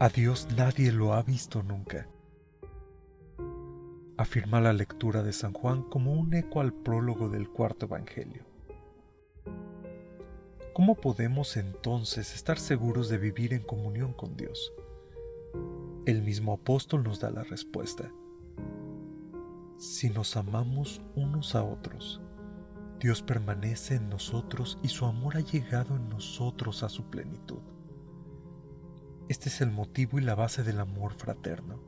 A Dios nadie lo ha visto nunca. Afirma la lectura de San Juan como un eco al prólogo del cuarto Evangelio. ¿Cómo podemos entonces estar seguros de vivir en comunión con Dios? El mismo apóstol nos da la respuesta. Si nos amamos unos a otros, Dios permanece en nosotros y su amor ha llegado en nosotros a su plenitud. Este es el motivo y la base del amor fraterno.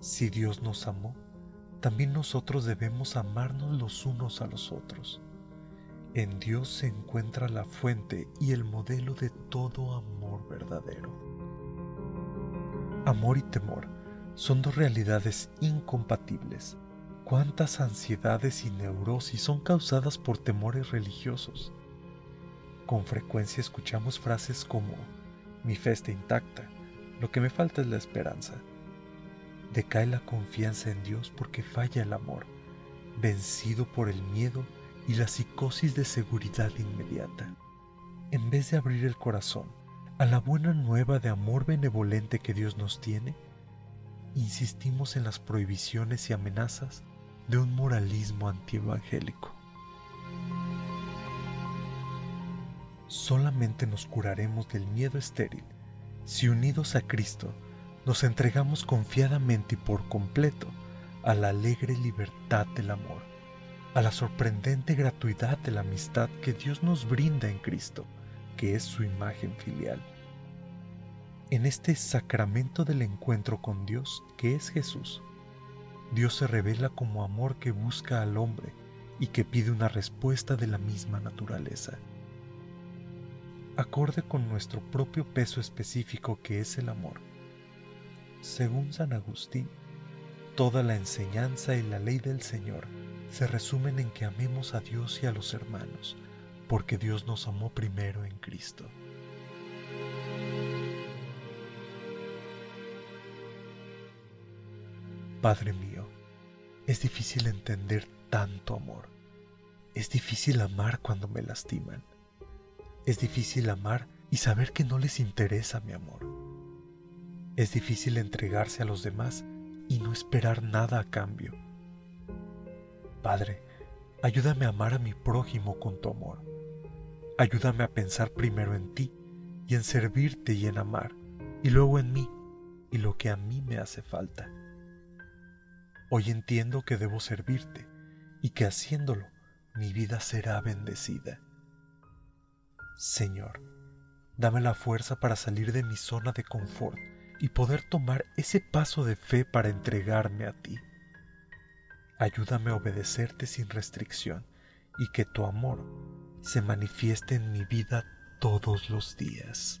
Si Dios nos amó, también nosotros debemos amarnos los unos a los otros. En Dios se encuentra la fuente y el modelo de todo amor verdadero. Amor y temor son dos realidades incompatibles ¿Cuántas ansiedades y neurosis son causadas por temores religiosos? Con frecuencia escuchamos frases como, mi fe está intacta, lo que me falta es la esperanza. Decae la confianza en Dios porque falla el amor, vencido por el miedo y la psicosis de seguridad inmediata. En vez de abrir el corazón a la buena nueva de amor benevolente que Dios nos tiene, insistimos en las prohibiciones y amenazas de un moralismo antievangélico. Solamente nos curaremos del miedo estéril si unidos a Cristo nos entregamos confiadamente y por completo a la alegre libertad del amor, a la sorprendente gratuidad de la amistad que Dios nos brinda en Cristo, que es su imagen filial. En este sacramento del encuentro con Dios, que es Jesús, Dios se revela como amor que busca al hombre y que pide una respuesta de la misma naturaleza. Acorde con nuestro propio peso específico que es el amor. Según San Agustín, toda la enseñanza y la ley del Señor se resumen en que amemos a Dios y a los hermanos, porque Dios nos amó primero en Cristo. Padre mío, es difícil entender tanto amor. Es difícil amar cuando me lastiman. Es difícil amar y saber que no les interesa mi amor. Es difícil entregarse a los demás y no esperar nada a cambio. Padre, ayúdame a amar a mi prójimo con tu amor. Ayúdame a pensar primero en ti y en servirte y en amar, y luego en mí y lo que a mí me hace falta. Hoy entiendo que debo servirte y que haciéndolo mi vida será bendecida. Señor, dame la fuerza para salir de mi zona de confort y poder tomar ese paso de fe para entregarme a ti. Ayúdame a obedecerte sin restricción y que tu amor se manifieste en mi vida todos los días.